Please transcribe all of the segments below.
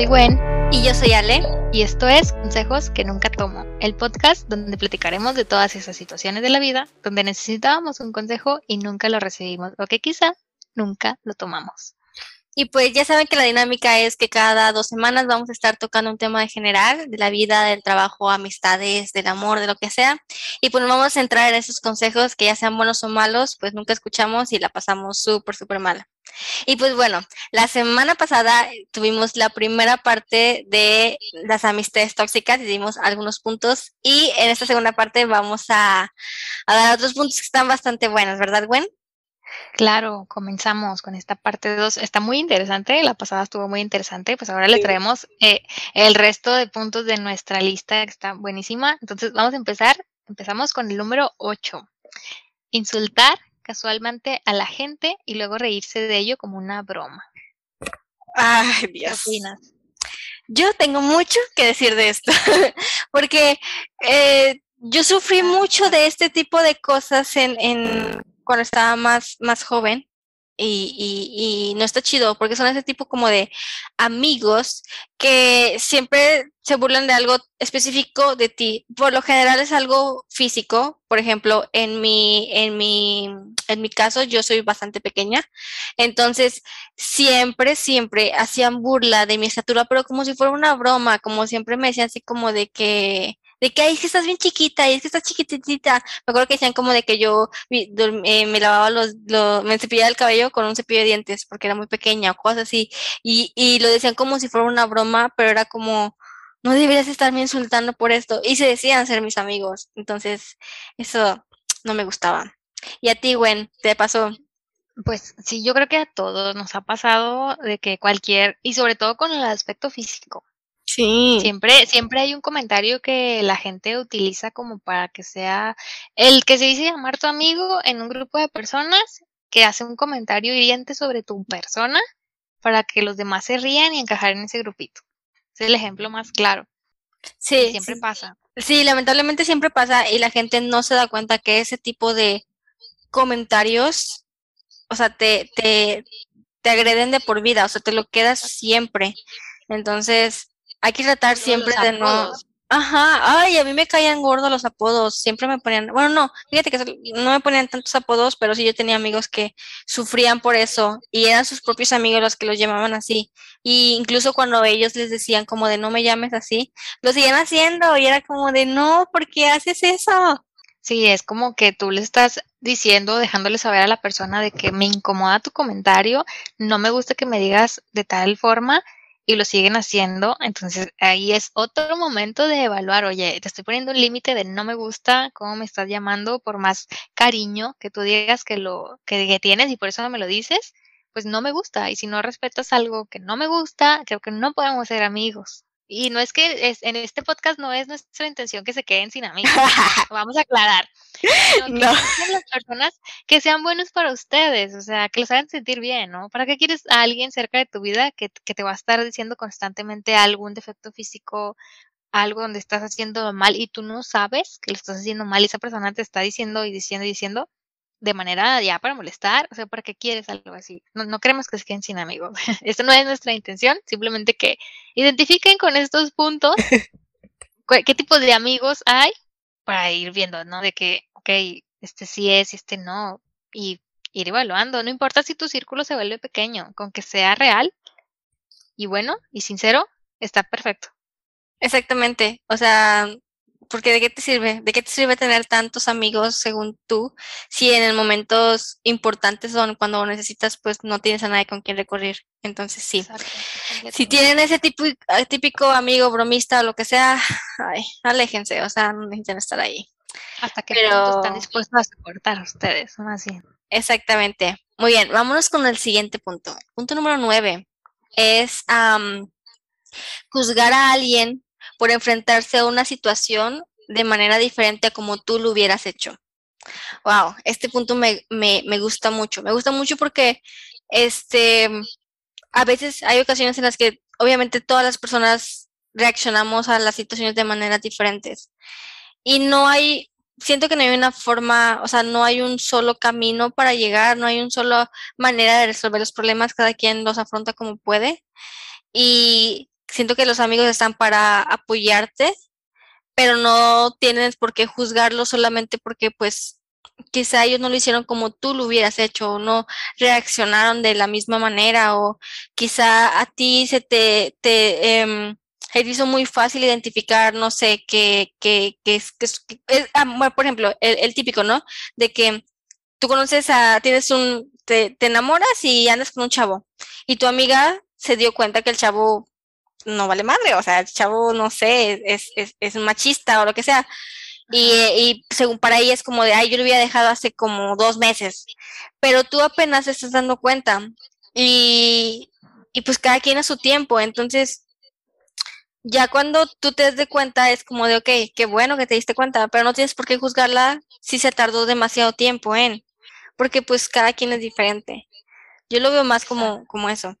soy Gwen. Y yo soy Ale. Y esto es Consejos que nunca tomo, el podcast donde platicaremos de todas esas situaciones de la vida donde necesitábamos un consejo y nunca lo recibimos, o que quizá nunca lo tomamos. Y pues ya saben que la dinámica es que cada dos semanas vamos a estar tocando un tema de general, de la vida, del trabajo, amistades, del amor, de lo que sea. Y pues nos vamos a centrar en esos consejos que ya sean buenos o malos, pues nunca escuchamos y la pasamos súper, súper mal. Y pues bueno, la semana pasada tuvimos la primera parte de las amistades tóxicas y dimos algunos puntos. Y en esta segunda parte vamos a, a dar otros puntos que están bastante buenos, ¿verdad, Gwen? Claro, comenzamos con esta parte 2. Está muy interesante, la pasada estuvo muy interesante, pues ahora le traemos eh, el resto de puntos de nuestra lista que está buenísima. Entonces vamos a empezar, empezamos con el número 8. Insultar casualmente a la gente y luego reírse de ello como una broma. Ay, Dios. Yo tengo mucho que decir de esto, porque eh, yo sufrí mucho de este tipo de cosas en, en cuando estaba más, más joven. Y, y, no está chido porque son ese tipo como de amigos que siempre se burlan de algo específico de ti. Por lo general es algo físico. Por ejemplo, en mi, en mi, en mi caso, yo soy bastante pequeña. Entonces, siempre, siempre hacían burla de mi estatura, pero como si fuera una broma, como siempre me decían así como de que de que, ay, es que estás bien chiquita, y es que estás chiquitita. Me acuerdo que decían como de que yo eh, me lavaba los, me cepillaba el cabello con un cepillo de dientes porque era muy pequeña o cosas así. Y, y lo decían como si fuera una broma, pero era como, no deberías estarme insultando por esto. Y se decían ser mis amigos. Entonces, eso no me gustaba. ¿Y a ti, Gwen, te pasó? Pues sí, yo creo que a todos nos ha pasado de que cualquier, y sobre todo con el aspecto físico, Sí. Siempre, siempre hay un comentario que la gente utiliza como para que sea el que se dice llamar tu amigo en un grupo de personas que hace un comentario hiriente sobre tu persona para que los demás se rían y encajar en ese grupito. Es el ejemplo más claro. Sí. Siempre pasa. Sí, lamentablemente siempre pasa y la gente no se da cuenta que ese tipo de comentarios, o sea, te, te, te agreden de por vida, o sea, te lo quedas siempre. Entonces, hay que tratar siempre de no. Ajá, ay, a mí me caían gordos los apodos, siempre me ponían, bueno, no, fíjate que no me ponían tantos apodos, pero sí yo tenía amigos que sufrían por eso y eran sus propios amigos los que los llamaban así. Y incluso cuando ellos les decían como de no me llames así, lo siguen haciendo y era como de no, ¿por qué haces eso? Sí, es como que tú le estás diciendo, dejándole saber a la persona de que me incomoda tu comentario, no me gusta que me digas de tal forma y lo siguen haciendo, entonces ahí es otro momento de evaluar, oye, te estoy poniendo un límite de no me gusta cómo me estás llamando, por más cariño que tú digas que lo que, tienes y por eso no me lo dices, pues no me gusta y si no respetas algo que no me gusta, creo que no podemos ser amigos. Y no es que es, en este podcast no es nuestra intención que se queden sin amigos. Vamos a aclarar. No. Que las personas que sean buenos para ustedes, o sea, que los hagan sentir bien, ¿no? ¿Para qué quieres a alguien cerca de tu vida que, que te va a estar diciendo constantemente algún defecto físico, algo donde estás haciendo mal y tú no sabes que lo estás haciendo mal y esa persona te está diciendo y diciendo y diciendo? de manera ya para molestar, o sea, ¿para qué quieres algo así? No, no queremos que se queden sin amigos. Esto no es nuestra intención, simplemente que identifiquen con estos puntos qué tipo de amigos hay para ir viendo, ¿no? De que, ok, este sí es este no, y ir evaluando. No importa si tu círculo se vuelve pequeño, con que sea real y bueno y sincero, está perfecto. Exactamente, o sea, porque ¿de qué te sirve? ¿De qué te sirve tener tantos amigos según tú si en el momentos importantes son cuando necesitas pues no tienes a nadie con quien recurrir? Entonces sí. si tienen ese tipo, ah, típico amigo bromista o lo que sea, ay, aléjense, o sea, no necesitan estar ahí. Hasta que Pero... están dispuestos a soportar ustedes, más bien. Exactamente. Muy bien, vámonos con el siguiente punto. Punto número nueve es juzgar a alguien por enfrentarse a una situación de manera diferente a como tú lo hubieras hecho. Wow, este punto me, me, me gusta mucho. Me gusta mucho porque este, a veces hay ocasiones en las que obviamente todas las personas reaccionamos a las situaciones de maneras diferentes. Y no hay, siento que no hay una forma, o sea, no hay un solo camino para llegar, no hay una sola manera de resolver los problemas, cada quien los afronta como puede. Y siento que los amigos están para apoyarte, pero no tienes por qué juzgarlo solamente porque pues quizá ellos no lo hicieron como tú lo hubieras hecho o no reaccionaron de la misma manera o quizá a ti se te, te em, hizo muy fácil identificar, no sé, que, que, que ah, por ejemplo, el, el, típico, ¿no? De que tú conoces a, tienes un, te, te enamoras y andas con un chavo y tu amiga se dio cuenta que el chavo no vale madre, o sea, el chavo, no sé, es, es, es machista o lo que sea. Y, y, según para ella es como de, ay, yo lo había dejado hace como dos meses, pero tú apenas te estás dando cuenta y, y pues cada quien a su tiempo, entonces ya cuando tú te des cuenta es como de, ok, qué bueno que te diste cuenta, pero no tienes por qué juzgarla si se tardó demasiado tiempo en, porque pues cada quien es diferente. Yo lo veo más como, como eso.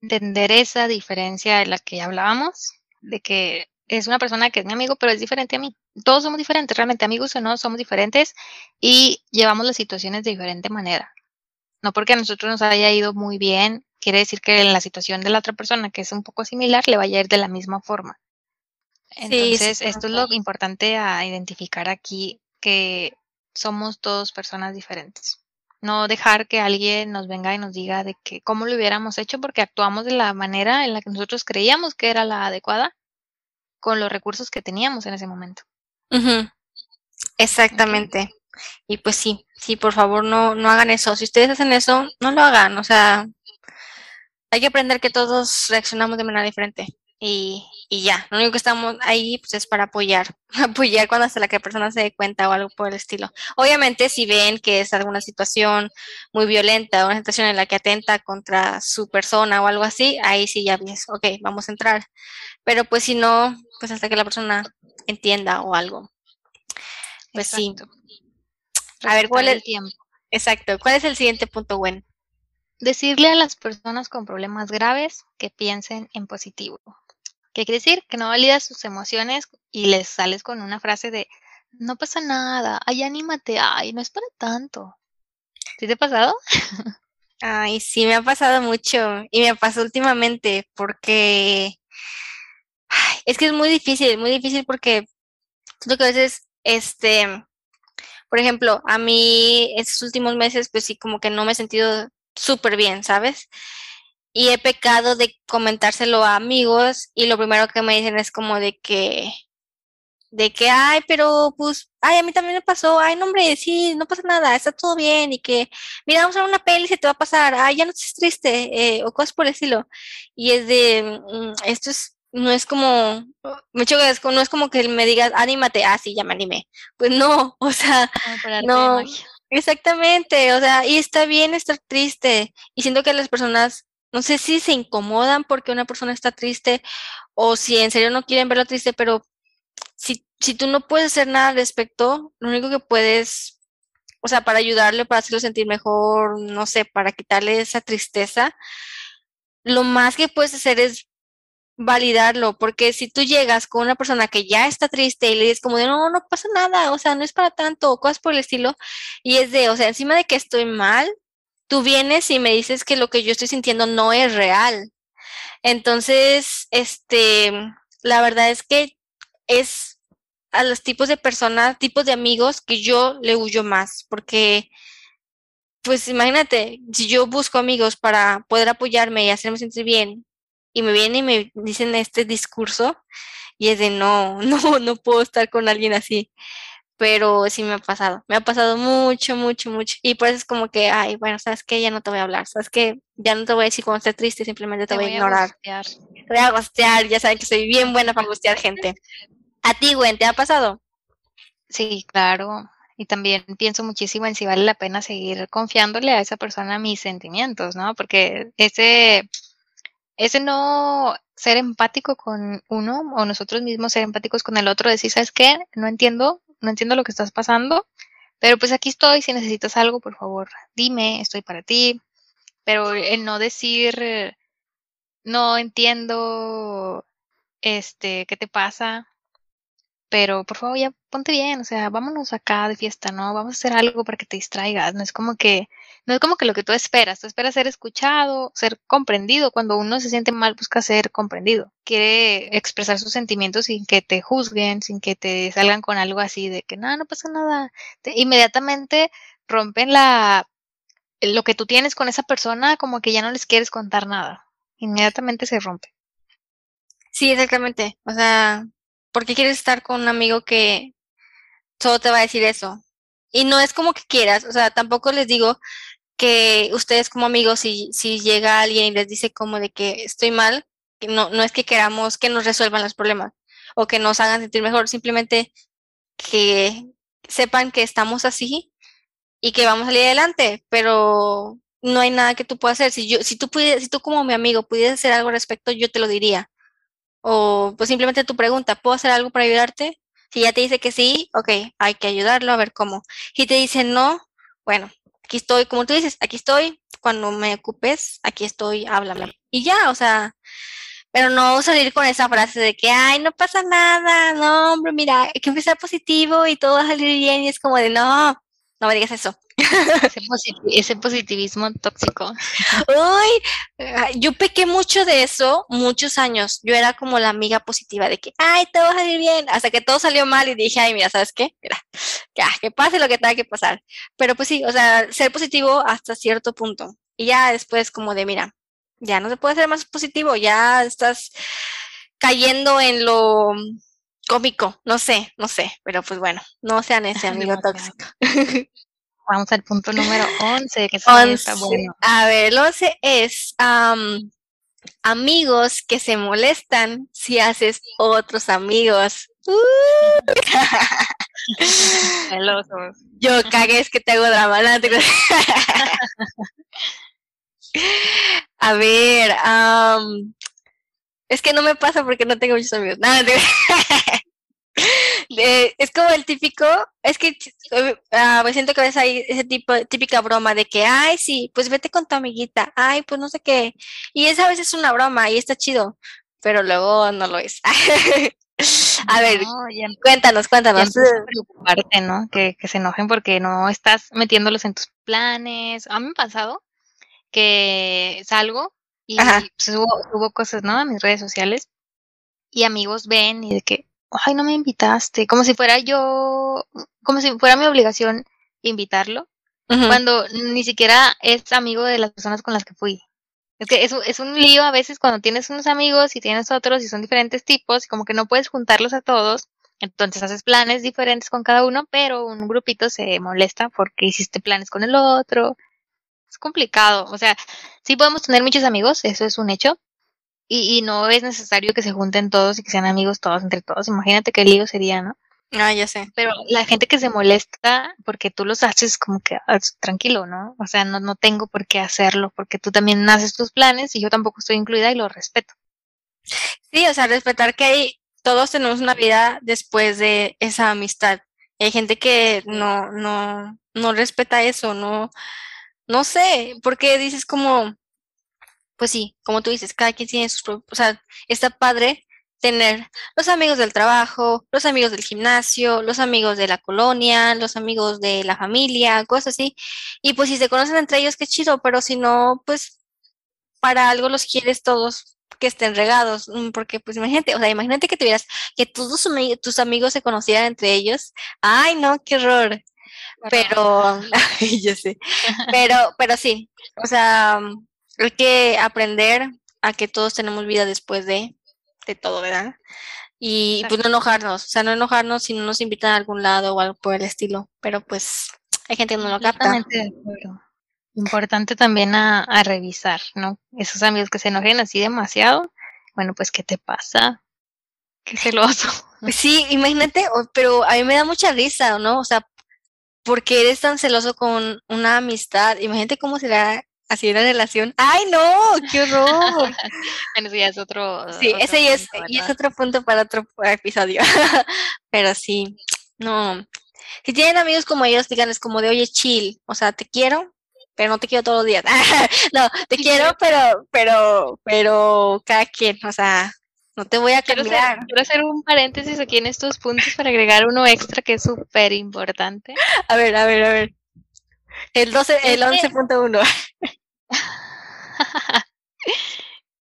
Entender esa diferencia de la que hablábamos, de que es una persona que es mi amigo, pero es diferente a mí. Todos somos diferentes, realmente amigos o no, somos diferentes y llevamos las situaciones de diferente manera. No porque a nosotros nos haya ido muy bien, quiere decir que en la situación de la otra persona, que es un poco similar, le vaya a ir de la misma forma. Entonces, esto es lo importante a identificar aquí, que somos todos personas diferentes. No dejar que alguien nos venga y nos diga de que cómo lo hubiéramos hecho porque actuamos de la manera en la que nosotros creíamos que era la adecuada con los recursos que teníamos en ese momento. Exactamente. Y pues sí, sí, por favor no, no hagan eso. Si ustedes hacen eso, no lo hagan. O sea, hay que aprender que todos reaccionamos de manera diferente. Y, y ya, lo único que estamos ahí pues es para apoyar, apoyar cuando hasta la que la persona se dé cuenta o algo por el estilo. Obviamente si ven que es alguna situación muy violenta, una situación en la que atenta contra su persona o algo así, ahí sí ya ves, ok, vamos a entrar. Pero pues si no, pues hasta que la persona entienda o algo. Pues sí. A ver, ¿cuál es el tiempo? Exacto. ¿Cuál es el siguiente punto, Gwen? Decirle a las personas con problemas graves que piensen en positivo. ¿Qué quiere decir? Que no validas sus emociones y les sales con una frase de no pasa nada, ay, anímate, ay, no es para tanto. ¿Sí te ha pasado? Ay, sí, me ha pasado mucho y me pasó últimamente porque es que es muy difícil, muy difícil porque siento que a veces, este, por ejemplo, a mí estos últimos meses, pues sí, como que no me he sentido súper bien, ¿sabes? Y he pecado de comentárselo a amigos y lo primero que me dicen es como de que, de que, ay, pero pues, ay, a mí también me pasó, ay, no, hombre, sí, no pasa nada, está todo bien, y que, mira, vamos a ver una peli y se te va a pasar, ay, ya no estés triste, eh, o cosas por el estilo. Y es de, mm, esto es no es como, mucho no es como que me digas, anímate, ah, sí, ya me animé. Pues no, o sea, no, exactamente, o sea, y está bien estar triste. Y siento que las personas, no sé si se incomodan porque una persona está triste o si en serio no quieren verlo triste, pero si, si tú no puedes hacer nada al respecto, lo único que puedes, o sea, para ayudarle, para hacerlo sentir mejor, no sé, para quitarle esa tristeza, lo más que puedes hacer es validarlo, porque si tú llegas con una persona que ya está triste y le dices como de no, no pasa nada, o sea, no es para tanto, o cosas por el estilo, y es de, o sea, encima de que estoy mal, tú vienes y me dices que lo que yo estoy sintiendo no es real. Entonces, este, la verdad es que es a los tipos de personas, tipos de amigos que yo le huyo más, porque pues imagínate, si yo busco amigos para poder apoyarme y hacerme sentir bien y me vienen y me dicen este discurso y es de no, no, no puedo estar con alguien así. Pero sí me ha pasado, me ha pasado mucho, mucho, mucho. Y pues es como que, ay, bueno, sabes que ya no te voy a hablar, sabes que ya no te voy a decir cuando esté triste, simplemente te, voy, a ignorar. te voy a gostear, ya saben que soy bien buena para gostear gente. ¿A ti, Gwen, te ha pasado? Sí, claro. Y también pienso muchísimo en si vale la pena seguir confiándole a esa persona mis sentimientos, ¿no? Porque ese ese no ser empático con uno o nosotros mismos ser empáticos con el otro, decir, ¿sabes qué? No entiendo, no entiendo lo que estás pasando, pero pues aquí estoy, si necesitas algo, por favor, dime, estoy para ti, pero el no decir, no entiendo, este, ¿qué te pasa? Pero por favor ya ponte bien, o sea, vámonos acá de fiesta, ¿no? Vamos a hacer algo para que te distraigas, no es como que, no es como que lo que tú esperas, tú esperas ser escuchado, ser comprendido, cuando uno se siente mal busca ser comprendido, quiere expresar sus sentimientos sin que te juzguen, sin que te salgan con algo así de que nada, no pasa nada, inmediatamente rompen la, lo que tú tienes con esa persona, como que ya no les quieres contar nada, inmediatamente se rompe. Sí, exactamente, o sea, ¿por qué quieres estar con un amigo que solo te va a decir eso? Y no es como que quieras, o sea, tampoco les digo que ustedes como amigos, si, si llega alguien y les dice como de que estoy mal, que no, no es que queramos que nos resuelvan los problemas o que nos hagan sentir mejor, simplemente que sepan que estamos así y que vamos a salir adelante, pero no hay nada que tú puedas hacer. Si yo, si tú pudieras, si tú como mi amigo pudieras hacer algo al respecto, yo te lo diría. O pues simplemente tu pregunta, ¿puedo hacer algo para ayudarte? Si ya te dice que sí, ok, hay que ayudarlo a ver cómo. Si te dice no, bueno, aquí estoy, como tú dices, aquí estoy, cuando me ocupes, aquí estoy, háblame. Y ya, o sea, pero no salir con esa frase de que, ay, no pasa nada, no, hombre, mira, hay que empezar positivo y todo va a salir bien y es como de, no, no me digas eso. Ese, positivismo tóxico. Uy, yo pequé mucho de eso muchos años. Yo era como la amiga positiva de que, ay, todo va a salir bien, hasta que todo salió mal y dije, ay, mira, ¿sabes qué? Mira, ya, que pase lo que tenga que pasar. Pero pues sí, o sea, ser positivo hasta cierto punto. Y ya después como de, mira, ya no se puede ser más positivo, ya estás cayendo en lo cómico, no sé, no sé, pero pues bueno, no sean ese amigo tóxico. Vamos al punto número 11, que bueno. A ver, el 11 es amigos que se molestan si haces otros amigos. Uh. Yo cagué, es que te hago drama. A ver, es que no me pasa porque no tengo muchos amigos. Nada, es como el típico, es que uh, me siento que a veces hay ese tipo, típica broma de que, ay, sí, pues vete con tu amiguita, ay, pues no sé qué. Y esa a veces es una broma y está chido, pero luego no lo es. a ver, cuéntanos, cuéntanos. preocuparte, ¿no? Que, que se enojen porque no estás metiéndolos en tus planes. A mí me ha pasado que salgo y subo, subo, cosas, ¿no? A mis redes sociales y amigos ven y de que, ay, no me invitaste, como si fuera yo, como si fuera mi obligación invitarlo, cuando ni siquiera es amigo de las personas con las que fui. Es que es, es un lío a veces cuando tienes unos amigos y tienes otros y son diferentes tipos y como que no puedes juntarlos a todos. Entonces haces planes diferentes con cada uno, pero un grupito se molesta porque hiciste planes con el otro. Es complicado. O sea, sí podemos tener muchos amigos, eso es un hecho, y, y, no es necesario que se junten todos y que sean amigos todos entre todos. Imagínate qué lío sería, ¿no? Ah, ya sé. Pero la gente que se molesta porque tú los haces como que ah, tranquilo, ¿no? O sea, no, no tengo por qué hacerlo porque tú también haces tus planes y yo tampoco estoy incluida y lo respeto. Sí, o sea, respetar que hay, todos tenemos una vida después de esa amistad. hay gente que no, no, no respeta eso, no, no sé, porque dices como, pues sí, como tú dices, cada quien tiene sus, o sea, está padre tener los amigos del trabajo, los amigos del gimnasio, los amigos de la colonia, los amigos de la familia, cosas así. Y pues si se conocen entre ellos, qué chido, pero si no, pues para algo los quieres todos que estén regados, mm, porque pues imagínate, o sea, imagínate que tuvieras, que todos tus amigos se conocieran entre ellos. Ay, no, qué horror. Pero, yo sé, pero, pero sí, o sea, hay que aprender a que todos tenemos vida después de, de todo, ¿verdad? Y pues no enojarnos, o sea, no enojarnos si no nos invitan a algún lado o algo por el estilo, pero pues hay gente que no lo capta. Importante también a, a, revisar, ¿no? Esos amigos que se enojen así demasiado, bueno, pues, ¿qué te pasa? Qué celoso. Sí, imagínate, pero a mí me da mucha risa, ¿no? O sea, porque eres tan celoso con una amistad? Imagínate cómo será así la relación. ¡Ay, no! ¡Qué horror! bueno, sí, es otro. Sí, ese es, y es otro punto para otro episodio. Pero sí, no. Si tienen amigos como ellos, díganles como de, oye, chill, o sea, te quiero, pero no te quiero todos los días. no, te quiero, pero, pero, pero cada quien, o sea, no te voy a cambiar. Quiero hacer, un paréntesis aquí en estos puntos para agregar uno extra que es súper importante. A ver, a ver, a ver. El 12, el 11.1.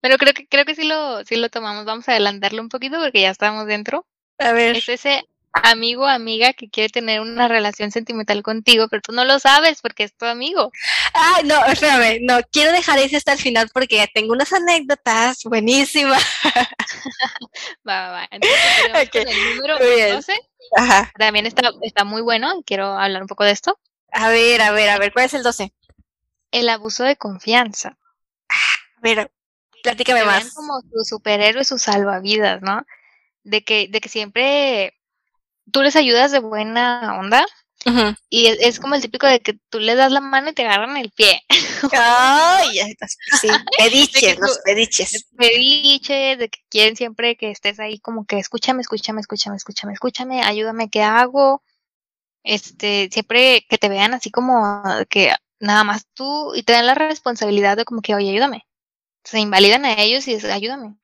Pero creo que creo que sí lo sí lo tomamos. Vamos a adelantarlo un poquito porque ya estamos dentro. A ver. Es ese amigo amiga que quiere tener una relación sentimental contigo, pero tú no lo sabes porque es tu amigo. Ay, no, espérame, no, quiero dejar ese hasta el final porque tengo unas anécdotas buenísimas. va, va, va. Entonces, el número 12. Ajá. También está, está muy bueno quiero hablar un poco de esto. A ver, a ver, a ver, ¿cuál es el 12? El abuso de confianza. A ver, platícame más. como su superhéroe, su salvavidas, ¿no? De que, de que siempre tú les ayudas de buena onda y es, como el típico de que tú le das la mano y te agarran el pie. Ay, sí, pediches, los pediches. Pediches, de que quieren siempre que estés ahí como que escúchame, escúchame, escúchame, escúchame, escúchame, ayúdame, ¿qué hago? Este, siempre que te vean así como que nada más tú y te dan la responsabilidad de como que, oye, ayúdame. Se invalidan a ellos y dicen, ayúdame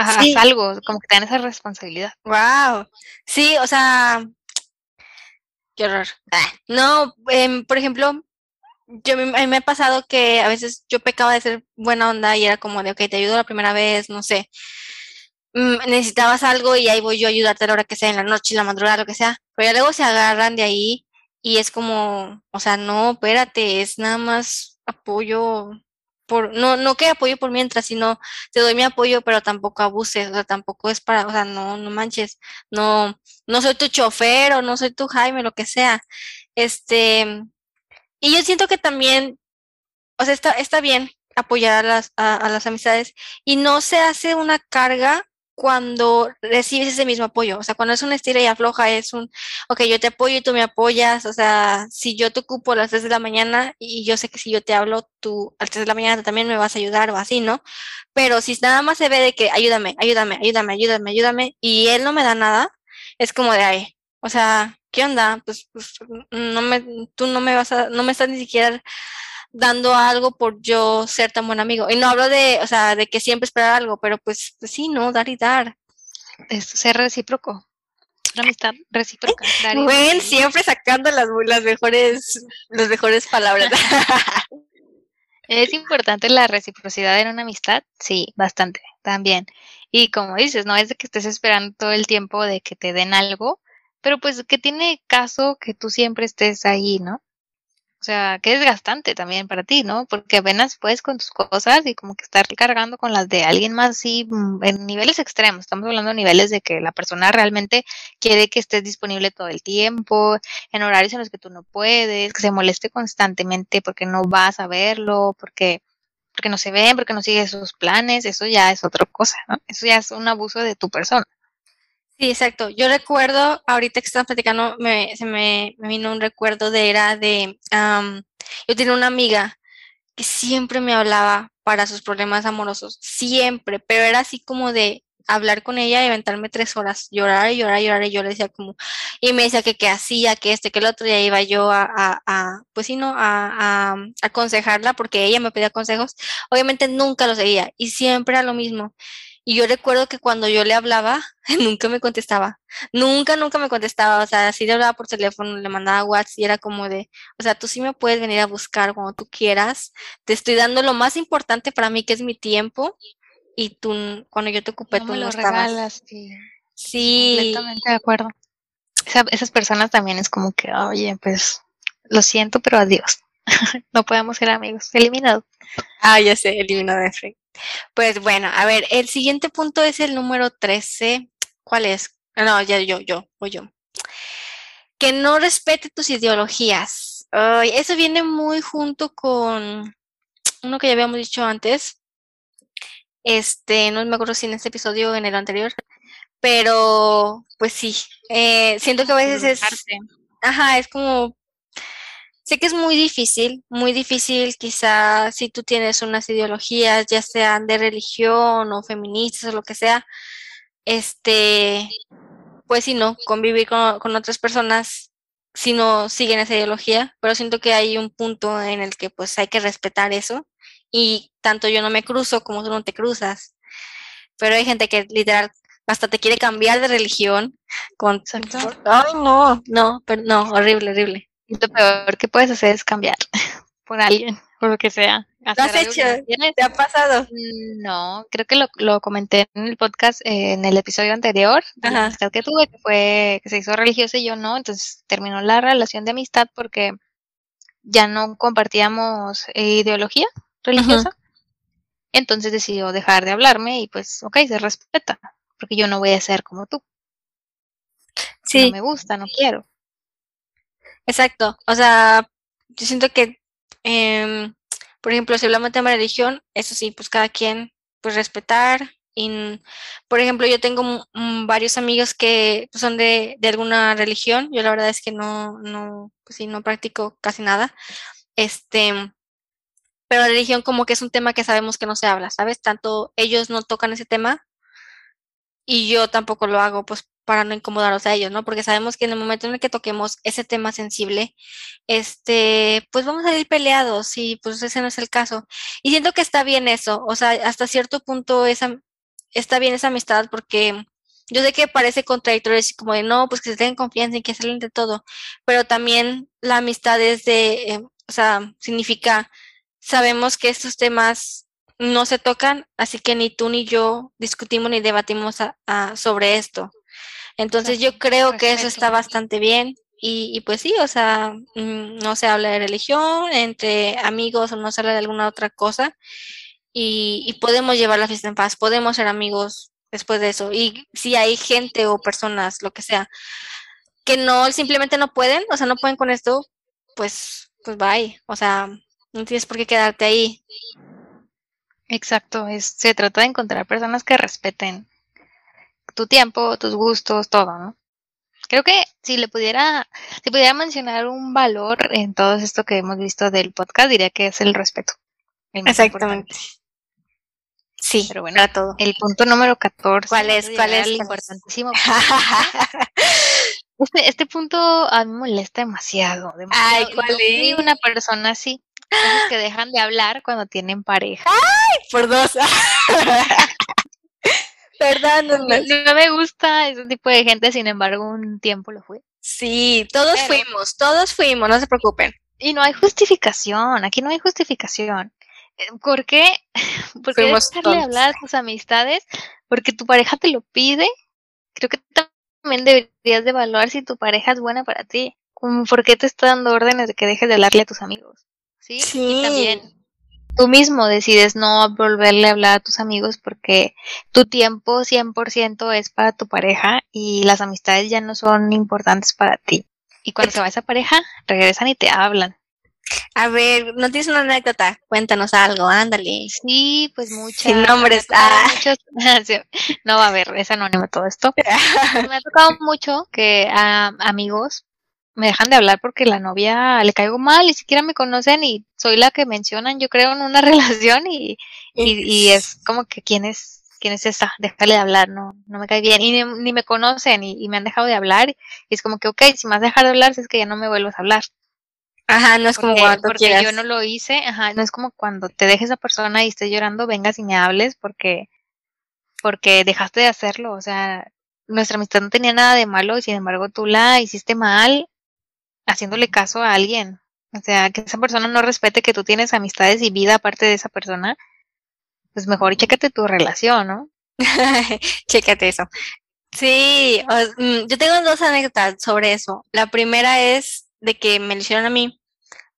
haz algo, como que te dan esa responsabilidad. Wow. Sí, o sea, qué horror. No, em, por ejemplo, yo a mí me ha pasado que a veces yo pecaba de ser buena onda y era como de, ok, te ayudo la primera vez, no sé. Mm, necesitabas algo y ahí voy yo a ayudarte a la hora que sea, en la noche, en la madrugada, lo que sea. Pero ya luego se agarran de ahí y es como, o sea, no, espérate, es nada más apoyo no, no que apoyo por mientras, sino te doy mi apoyo, pero tampoco abuses, o sea, tampoco es para, o sea, no, no manches, no, no soy tu chofer o no soy tu Jaime, lo que sea. Este, y yo siento que también, o sea, está, está bien apoyar a las, a las amistades y no se hace una carga cuando recibes ese mismo apoyo. O sea, cuando es una estira y afloja, es un, ok, yo te apoyo y tú me apoyas. O sea, si yo te ocupo a las 3 de la mañana y yo sé que si yo te hablo, tú a las 3 de la mañana también me vas a ayudar o así, ¿no? Pero si nada más se ve de que ayúdame, ayúdame, ayúdame, ayúdame, ayúdame, y él no me da nada, es como de ahí. O sea, ¿qué onda? Pues, pues no me, tú no me vas a, no me estás ni siquiera dando algo por yo ser tan buen amigo. Y no hablo de, o sea, de que siempre esperar algo, pero pues, pues sí, ¿no? Dar y dar. Es ser recíproco. Una amistad recíproca. Dar siempre sacando las, las mejores, las mejores palabras. ¿Es importante la reciprocidad en una amistad? Sí, bastante, también. Y como dices, no es de que estés esperando todo el tiempo de que te den algo, pero pues que tiene caso que tú siempre estés ahí, ¿no? O sea, que es desgastante también para ti, ¿no? Porque apenas puedes con tus cosas y como que estar cargando con las de alguien más así mm, en niveles extremos. Estamos hablando de niveles de que la persona realmente quiere que estés disponible todo el tiempo, en horarios en los que tú no puedes, que se moleste constantemente porque no vas a verlo, porque porque no se ven, porque no sigue sus planes, eso ya es otra cosa, ¿no? Eso ya es un abuso de tu persona. Sí, exacto. Yo recuerdo, ahorita que estaba platicando, me, se me, vino un recuerdo de, era de, yo tenía una amiga que siempre me hablaba para sus problemas amorosos, siempre, pero era así como de hablar con ella y aventarme tres horas, llorar y llorar y llorar, y yo le decía como, y me decía que qué hacía, que este, que el otro, y ahí iba yo a, pues sí, ¿no? A, a, aconsejarla porque ella me pedía consejos, obviamente nunca lo seguía, y siempre era lo mismo. Y yo recuerdo que cuando yo le hablaba, nunca me contestaba. Nunca, nunca me contestaba. O sea, si le hablaba por teléfono, le mandaba WhatsApp y era como de, o sea, tú sí me puedes venir a buscar cuando tú quieras. Te estoy dando lo más importante para mí, que es mi tiempo. Y tú, cuando yo te ocupé, tú me no lo Regalas, sí. sí. Completamente de acuerdo. esas personas también es como que, oye, pues, lo siento, pero adiós. no podemos ser amigos. Eliminado. Ah, ya sé, eliminado de Frank. Pues bueno, a ver, el siguiente punto es el número 13. ¿Cuál es? No, ya yo, yo, voy yo. Que no respete tus ideologías. eso viene muy junto con uno que ya habíamos dicho antes. Este, no me acuerdo si en este episodio o en el anterior. Pero, pues sí. Eh, siento que a veces es. Ajá, es como Sé que es muy difícil, muy difícil quizá si tú tienes unas ideologías, ya sean de religión o feministas o lo que sea, este, pues si no, convivir con, otras personas si no siguen esa ideología, pero siento que hay un punto en el que pues hay que respetar eso y tanto yo no me cruzo como tú no te cruzas. pero hay gente que literal hasta te quiere cambiar de religión. Con... Ay, no, no, pero no, horrible, horrible. Y lo peor que puedes hacer es cambiar por alguien, por lo que sea. ¿Lo has hecho? ¿Te ha pasado? Mm, no, creo que lo, lo comenté en el podcast, eh, en el episodio anterior, la amistad que tuve, que fue que se hizo religiosa y yo no, entonces terminó la relación de amistad porque ya no compartíamos eh, ideología religiosa. Entonces decidió dejar de hablarme y pues, ok, se respeta, porque yo no voy a ser como tú. Sí. No me gusta, no quiero. Exacto, o sea, yo siento que eh, por ejemplo, si hablamos de tema de religión, eso sí, pues cada quien, pues respetar. Y, por ejemplo, yo tengo varios amigos que pues, son de, de, alguna religión. Yo la verdad es que no, no, pues sí, no practico casi nada. Este, pero la religión como que es un tema que sabemos que no se habla, ¿sabes? Tanto ellos no tocan ese tema y yo tampoco lo hago, pues para no incomodarlos a ellos, ¿no? Porque sabemos que en el momento en el que toquemos ese tema sensible, este, pues vamos a ir peleados y pues ese no es el caso. Y siento que está bien eso, o sea, hasta cierto punto esa, está bien esa amistad porque yo sé que parece contradictorio decir como de no, pues que se tengan confianza y que salen de todo, pero también la amistad es de, eh, o sea, significa, sabemos que estos temas no se tocan, así que ni tú ni yo discutimos ni debatimos sobre esto. Entonces yo creo que eso está bastante bien. Y, pues sí, o sea, mm, no se habla de religión, entre amigos o no se habla de alguna otra cosa. Y, podemos llevar la fiesta en paz, podemos ser amigos después de eso. Y si hay gente o personas, lo que sea, que no, simplemente no pueden, o sea, no pueden con esto, pues, pues bye. O sea, no tienes por qué quedarte ahí. Exacto, es, se trata de encontrar personas que respeten tu tiempo, tus gustos, todo, ¿no? Creo que si le pudiera, si pudiera mencionar un valor en todo esto que hemos visto del podcast, diría que es el respeto. Exactamente. Sí, pero bueno, todo. el punto número 14. ¿Cuál es? ¿Cuál es? El importantísimo. este, este punto a mí me molesta demasiado. Ay, ¿cuál es? una persona así, que dejan de hablar cuando tienen pareja. ¡Ay! Por dos. Perdón, no, me gusta ese tipo de gente, sin embargo, un tiempo lo fue. Sí, todos fuimos, todos fuimos, no se preocupen. Y no hay justificación, aquí no hay justificación. Eh, ¿Por qué? Porque dejarle hablar a tus amistades? Porque tu pareja te lo pide. Creo que también deberías de evaluar si tu pareja es buena para ti. ¿Por qué te está dando órdenes de que dejes de hablarle a tus amigos? Sí. sí. Y también tú mismo decides no volverle a hablar a tus amigos porque tu tiempo 100% es para tu pareja y las amistades ya no son importantes para ti. Y cuando se va esa pareja, regresan y te hablan. A ver, ¿no tienes una anécdota? Cuéntanos algo, ándale. Sí, pues muchas. Sin nombres. Ah. no va a haber, es anónimo todo esto. Me ha tocado mucho que a amigos me dejan de hablar porque la novia le caigo mal y siquiera me conocen y soy la que mencionan, yo creo, en una relación y, y, es como que quién es, quién es esa, déjale de hablar, no, no me cae bien. Y ni, me conocen y, me han dejado de hablar y es como que, ok, si me has dejado de hablar es que ya no me vuelvas a hablar. Ajá, no es como cuando porque yo no lo hice, ajá, no es como cuando te dejes a persona y estés llorando, vengas y me hables porque porque dejaste de hacerlo, o sea, nuestra amistad no tenía nada de malo y sin embargo tú la hiciste mal haciéndole caso a alguien. O sea, que esa persona no respete que tú tienes amistades y vida aparte de esa persona, pues mejor chécate tu relación, ¿no? chécate eso. Sí, mm, yo tengo dos anécdotas sobre eso. La primera es de que me lo hicieron a mí.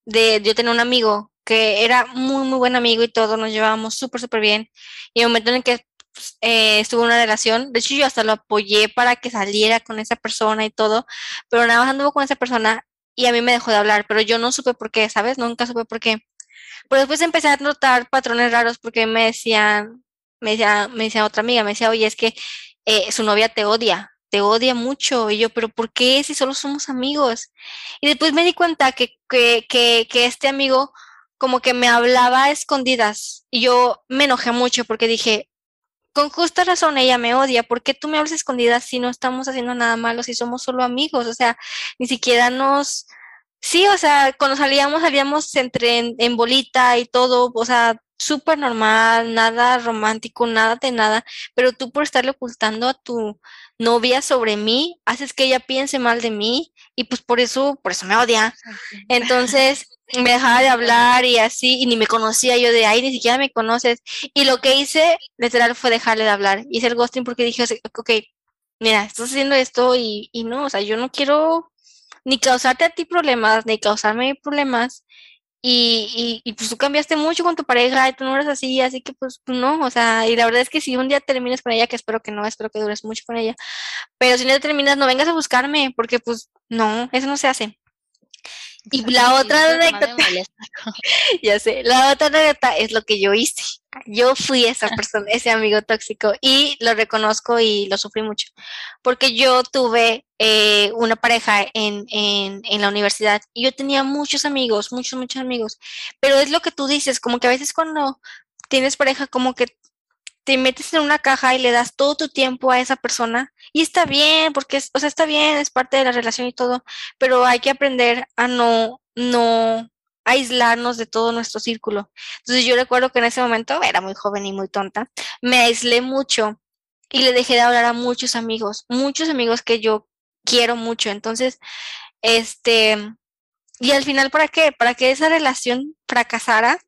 De yo tenía un amigo que era muy, muy buen amigo y todos nos llevábamos súper, súper bien. Y en el momento en el que pues, eh, estuvo una relación, de hecho yo hasta lo apoyé para que saliera con esa persona y todo, pero nada más anduvo con esa persona y a mí me dejó de hablar, pero yo no supe por qué, ¿sabes? Nunca supe por qué. Pero después empecé a notar patrones raros porque me decían, me decía, me decía otra amiga, me decía, oye, es que eh, su novia te odia, te odia mucho. Y yo, pero ¿por qué si solo somos amigos? Y después me di cuenta que, que, que, que este amigo como que me hablaba a escondidas y yo me enojé mucho porque dije, con justa razón ella me odia, ¿por qué tú me hablas escondidas si no estamos haciendo nada malo, si somos solo amigos? O sea, ni siquiera nos... Sí, o sea, cuando salíamos, salíamos entre en, bolita y todo, o sea, súper normal, nada romántico, nada de nada, pero tú por estarle ocultando a tu novia sobre mí, haces que ella piense mal de mí y pues por eso, por eso me odia. Entonces me dejaba de hablar y así, y ni me conocía yo de ahí, ni siquiera me conoces. Y lo que hice, literal, fue dejarle de hablar. Hice el ghosting porque dije, ok, mira, estás haciendo esto y, y no, o sea, yo no quiero ni causarte a ti problemas, ni causarme problemas. Y, y, pues tú cambiaste mucho con tu pareja y tú no eres así, así que pues no, o sea, y la verdad es que si un día terminas con ella, que espero que no, espero que dures mucho con ella, pero si no terminas, no vengas a buscarme, porque pues no, eso no se hace. Y la otra anécdota, ya sé, la otra anécdota es lo que yo hice. Yo fui esa persona, ese amigo tóxico y lo reconozco y lo sufrí mucho, porque yo tuve eh, una pareja en, en, en, la universidad y yo tenía muchos amigos, muchos, muchos amigos, pero es lo que tú dices, como que a veces cuando tienes pareja, como que te metes en una caja y le das todo tu tiempo a esa persona y está bien, porque, es, o sea, está bien, es parte de la relación y todo, pero hay que aprender a no, no aislarnos de todo nuestro círculo. Entonces yo recuerdo que en ese momento era muy joven y muy tonta, me aislé mucho y le dejé de hablar a muchos amigos, muchos amigos que yo quiero mucho. Entonces, este, y al final, ¿para qué? Para que esa relación fracasara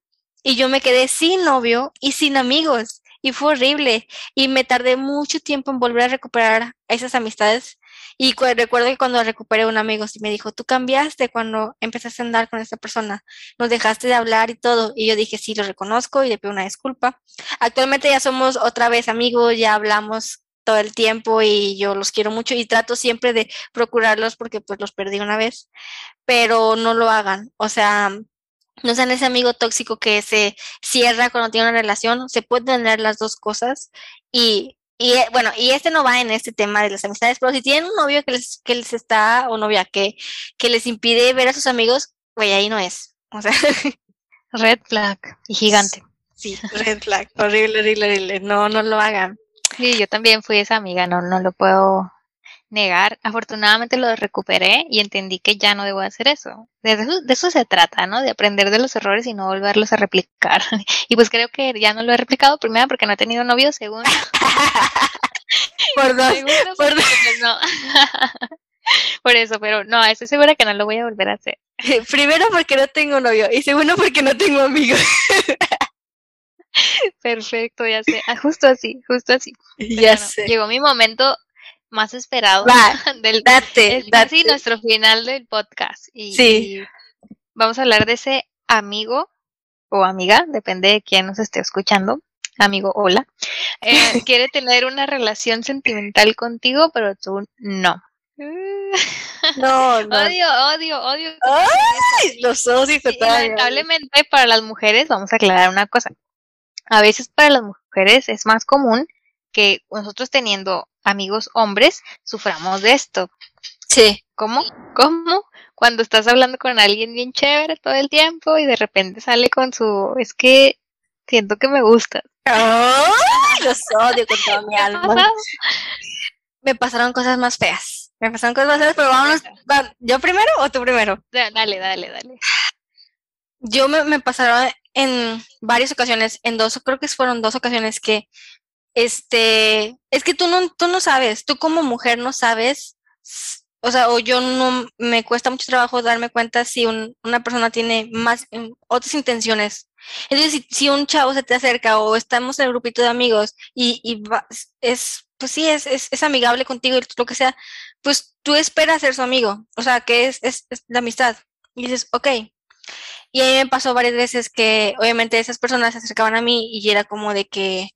y yo me quedé sin novio y sin amigos y fue horrible. Y me tardé mucho tiempo en volver a recuperar esas amistades. Y recuerdo que cuando recuperé un amigo sí me dijo, tú cambiaste cuando empezaste a andar con esta persona, nos dejaste de hablar y todo y yo dije, sí, lo reconozco y le pido una disculpa. Actualmente ya somos otra vez amigos, ya hablamos todo el tiempo y yo los quiero mucho y trato siempre de procurarlos porque pues los perdí una vez, pero no lo hagan, o sea, no sean ese amigo tóxico que se cierra cuando tiene una relación, se pueden tener las dos cosas y, y eh, bueno, y este no va en este tema de las amistades, pero si tienen un novio que les, que les está, o novia que, que les impide ver a sus amigos, güey, ahí no es. O sea, red flag y gigante. Sí, red flag, horrible, horrible, horrible. No, no lo hagan. Sí, yo también fui esa amiga, no, no lo puedo negar. Afortunadamente lo recuperé y entendí que ya no debo hacer eso. De eso, de eso se trata, ¿no? De aprender de los errores y no volverlos a replicar. y pues creo que ya no lo he replicado, primero porque no he tenido novio, segundo. por dos. por, dos. Pues, no. por eso, pero no, estoy segura que no lo voy a volver a hacer. Primero porque no tengo novio y segundo porque no tengo amigos. Perfecto, ya sé. Ah, justo así, justo así. ya sé. Llegó mi momento más esperado del date, es date. nuestro final del podcast. Y, sí. vamos a hablar de ese amigo o amiga, depende de quién nos esté escuchando. Amigo, hola. Eh, quiere tener una relación sentimental contigo, pero tú no. No, no. Odio, odio, odio. Ay, los odio Lamentablemente para las mujeres, vamos a aclarar una cosa. A veces para las mujeres es más común que nosotros teniendo amigos hombres suframos de esto. Sí. ¿Cómo? ¿Cómo? Cuando estás hablando con alguien bien chévere todo el tiempo y de repente sale con su es que siento que me gusta. ¡Ay! Los odio con toda mi alma. Me pasaron cosas más feas. Me pasaron cosas más feas, pero vámonos. ¿Yo primero o tú primero? Dale, dale, dale. Yo me, me pasaron en varias ocasiones, en dos, creo que fueron dos ocasiones que este, es que tú no, tú no sabes, tú como mujer no sabes, o sea, o yo no, me cuesta mucho trabajo darme cuenta si una persona tiene más, mm, otras intenciones. Entonces, si, un chavo se te acerca o estamos en el grupito de amigos y, y es, pues sí, es, es, es amigable contigo y lo que sea, pues tú esperas ser su amigo, o sea, que es, es, es la amistad. Y dices, ok. Y a mí me pasó varias veces que obviamente esas personas se acercaban a mí y era como de que,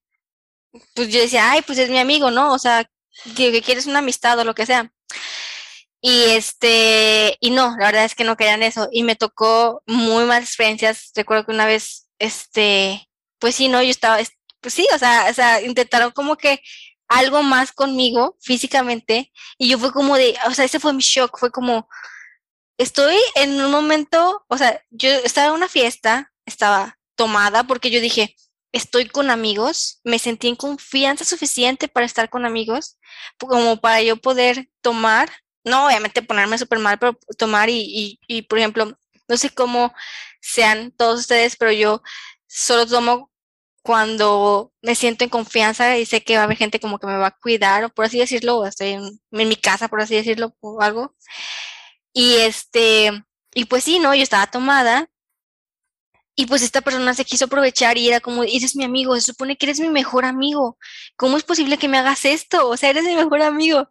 pues yo decía, ay, pues es mi amigo, ¿no? O sea, que, quieres una amistad o lo que sea. Y este, y no, la verdad es que no querían eso. Y me tocó muy malas experiencias. Recuerdo que una vez, este, pues sí, no, yo estaba, pues sí, o sea, o sea, intentaron como que algo más conmigo físicamente. Y yo fue como de, o sea, ese fue mi shock, fue como, estoy en un momento, o sea, yo estaba en una fiesta, estaba tomada porque yo dije, estoy con amigos, me sentí en confianza suficiente para estar con amigos, como para yo poder tomar, no obviamente ponerme súper mal, pero tomar y, y, por ejemplo, no sé cómo sean todos ustedes, pero yo solo tomo cuando me siento en confianza y sé que va a haber gente como que me va a cuidar, o por así decirlo, o estoy en, mi casa, por así decirlo, o algo. Y este, y pues sí, ¿no? Yo estaba tomada. Y pues esta persona se quiso aprovechar y era como, eres mi amigo, se supone que eres mi mejor amigo. ¿Cómo es posible que me hagas esto? O sea, eres mi mejor amigo.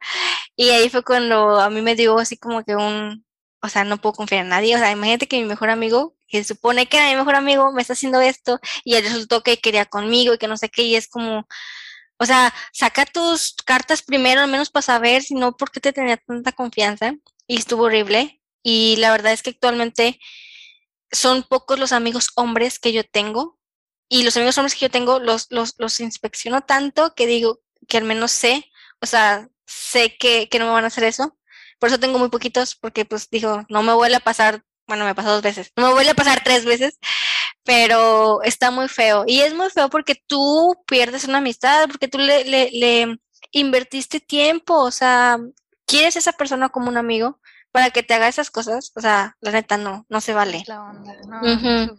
Y ahí fue cuando a mí me dio así como que un, o sea, no puedo confiar en nadie. O sea, imagínate que mi mejor amigo, que se supone que era mi mejor amigo, me está haciendo esto y él resultó que quería conmigo y que no sé qué, y es como, o sea, saca tus cartas primero, al menos para saber, si no, ¿por qué te tenía tanta confianza? Y estuvo horrible. Y la verdad es que actualmente son pocos los amigos hombres que yo tengo. Y los amigos hombres que yo tengo los, los, los inspecciono tanto que digo que al menos sé, o sea, sé que, que no me van a hacer eso. Por eso tengo muy poquitos, porque pues digo, no me vuelve a pasar, bueno, me pasó dos veces, no me vuelve a pasar tres veces, pero está muy feo. Y es muy feo porque tú pierdes una amistad, porque tú le, le, le invertiste tiempo, o sea, quieres a esa persona como un amigo para que te haga esas cosas, o sea, la neta no, no se vale. La onda, no,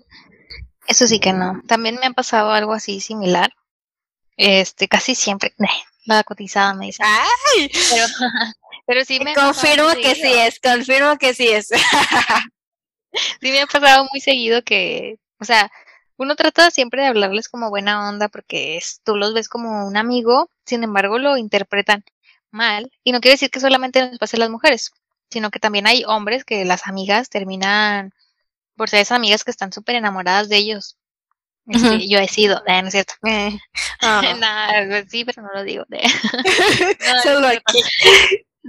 eso, sí que no. También me ha pasado algo así similar. Este, casi siempre, la cotizada me dice. ¡Ay! Pero, Pero sí me Confirmo que sí es, confirmo que sí es. sí me ha pasado muy seguido que, o sea, uno trata siempre de hablarles como buena onda porque es, tú los ves como un amigo, sin embargo lo interpretan mal. Y no quiere decir que solamente nos pase a las mujeres, sino que también hay hombres que las amigas terminan por ser esas amigas que están súper enamoradas de ellos. Este, yo he sido, eh, ¿no es cierto? Eh, pues sí, pero no lo digo. Solo aquí.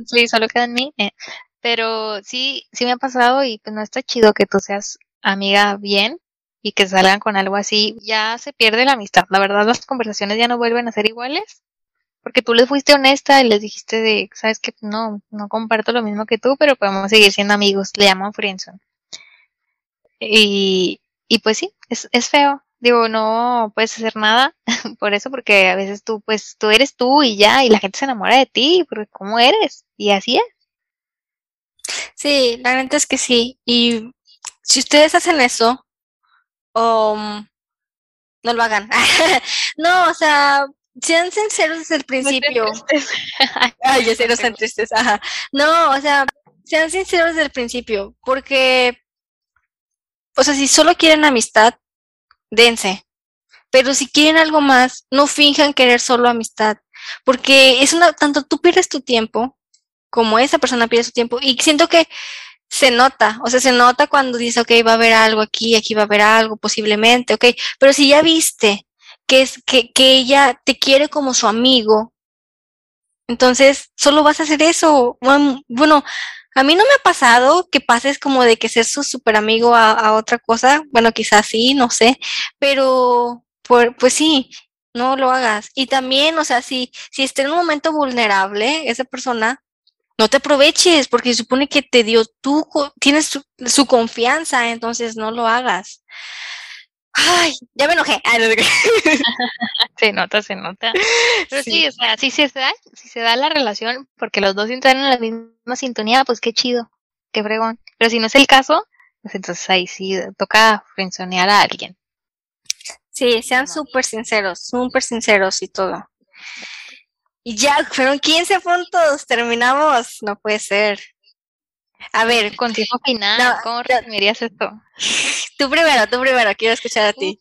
Sí, solo queda en mí. Eh. Pero sí, sí me ha pasado y pues no está chido que tú seas amiga bien y que salgan con algo así. Ya se pierde la amistad. La verdad, las conversaciones ya no vuelven a ser iguales. Porque tú les fuiste honesta y les dijiste de, sabes que no, no comparto lo mismo que tú, pero podemos seguir siendo amigos. Le llaman friendzone. Y, y pues sí, es, es feo. Digo, no puedes hacer nada por eso, porque a veces tú, pues, tú eres tú y ya, y la gente se enamora de ti, porque cómo eres, y así es. Sí, la verdad es que sí. Y si ustedes hacen eso, um, no lo hagan. no, o sea, sean sinceros desde el principio. Ay, yo sé, no sean tristes. Ajá. No, o sea, sean sinceros desde el principio, porque, o sea, si solo quieren amistad, dense. Pero si quieren algo más, no finjan querer solo amistad, porque es una, tanto tú pierdes tu tiempo como esa persona pierde su tiempo y siento que se nota, o sea, se nota cuando dice, ok, va a haber algo aquí, aquí va a haber algo posiblemente, ok, pero si ya viste que es que, que ella te quiere como su amigo, entonces solo vas a hacer eso. Bueno, a mí no me ha pasado que pases como de que ser su super amigo a, otra cosa. Bueno, quizás sí, no sé. Pero, pues sí, no lo hagas. Y también, o sea, si, si está en un momento vulnerable, esa persona, no te aproveches, porque se supone que te dio tú, tienes su confianza, entonces no lo hagas. Ay, ya me enojé. se nota, se nota. Pero sí. o sea, si se da, si se da la relación, porque los dos entran en la misma sintonía, pues qué chido, qué fregón. Pero si no es el caso, pues entonces ahí sí toca frenzonear a alguien. Sí, sean súper sinceros, súper sinceros y todo. Y ya, fueron 15 puntos, terminamos. No puede ser. A ver, consejo final, ¿cómo resumirías esto? Tú primero, tú primero, quiero escuchar a ti.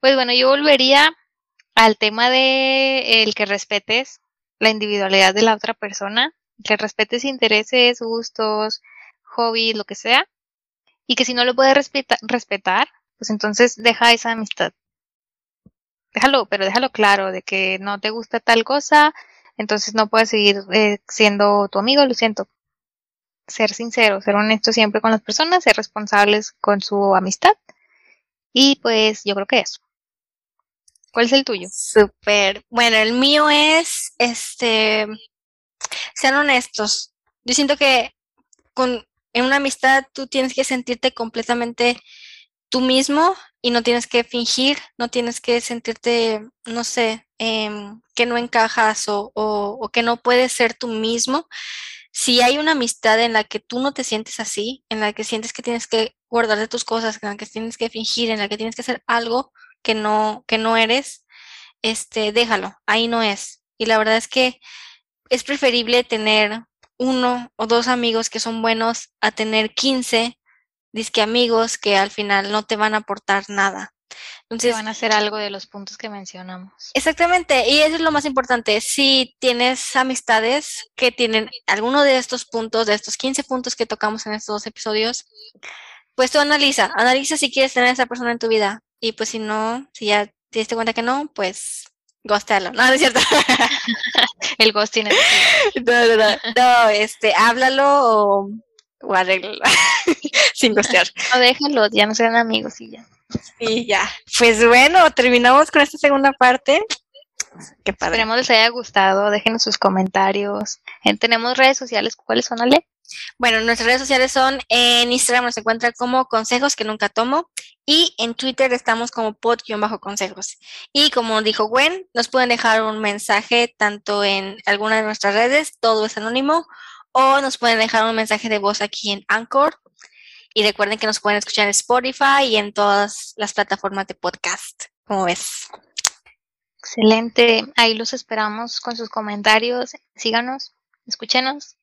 Pues bueno, yo volvería al tema de el que respetes la individualidad de la otra persona, que respetes intereses, gustos, hobbies, lo que sea, y que si no lo puedes respetar, pues entonces deja esa amistad. Déjalo, pero déjalo claro de que no te gusta tal cosa, entonces no puedes seguir eh, siendo tu amigo, lo siento, ser sincero, ser honesto siempre con las personas, ser responsables con su amistad. Y pues yo creo que eso. ¿Cuál es el tuyo? Súper. Bueno, el mío es, este, sean honestos. Yo siento que con, en una amistad tú tienes que sentirte completamente tú mismo y no tienes que fingir, no tienes que sentirte, no sé, em, que no encajas o, o, o, que no puedes ser tú mismo si hay una amistad en la que tú no te sientes así, en la que sientes que tienes que guardar de tus cosas, en la que tienes que fingir, en la que tienes que hacer algo que no, que no eres, este, déjalo, ahí no es. Y la verdad es que es preferible tener uno o dos amigos que son buenos a tener 15 disque amigos que al final no te van a aportar nada. Entonces, van a hacer algo de los puntos que mencionamos. Exactamente, y eso es lo más importante. Si tienes amistades que tienen alguno de estos puntos, de estos 15 puntos que tocamos en estos dos episodios, pues tú analiza, analiza si quieres tener a esa persona en tu vida. Y pues si no, si ya te diste cuenta que no, pues Ghostalo. No, no es cierto. El ghosting. no, no, no, no, este, háblalo o, o arréglalo. Sin ghostear. O déjalo, ya no sean amigos y ya. Y ya. Pues bueno, terminamos con esta segunda parte. Qué padre. Esperemos les haya gustado. Déjenos sus comentarios. Eh, tenemos redes sociales. ¿Cuáles son, Ale? Bueno, nuestras redes sociales son en Instagram nos encuentra como consejos que nunca tomo y en Twitter estamos como pod-consejos. Y como dijo Gwen, nos pueden dejar un mensaje tanto en alguna de nuestras redes, todo es anónimo, o nos pueden dejar un mensaje de voz aquí en Anchor. Y recuerden que nos pueden escuchar en Spotify y en todas las plataformas de podcast. ¿Cómo ves? Excelente. Ahí los esperamos con sus comentarios. Síganos, escúchenos.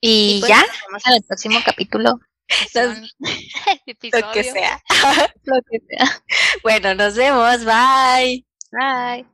Y, pues, ya. Nos vemos en el próximo capítulo. Lo que sea. Lo que sea. Bueno, nos vemos. Bye. Bye.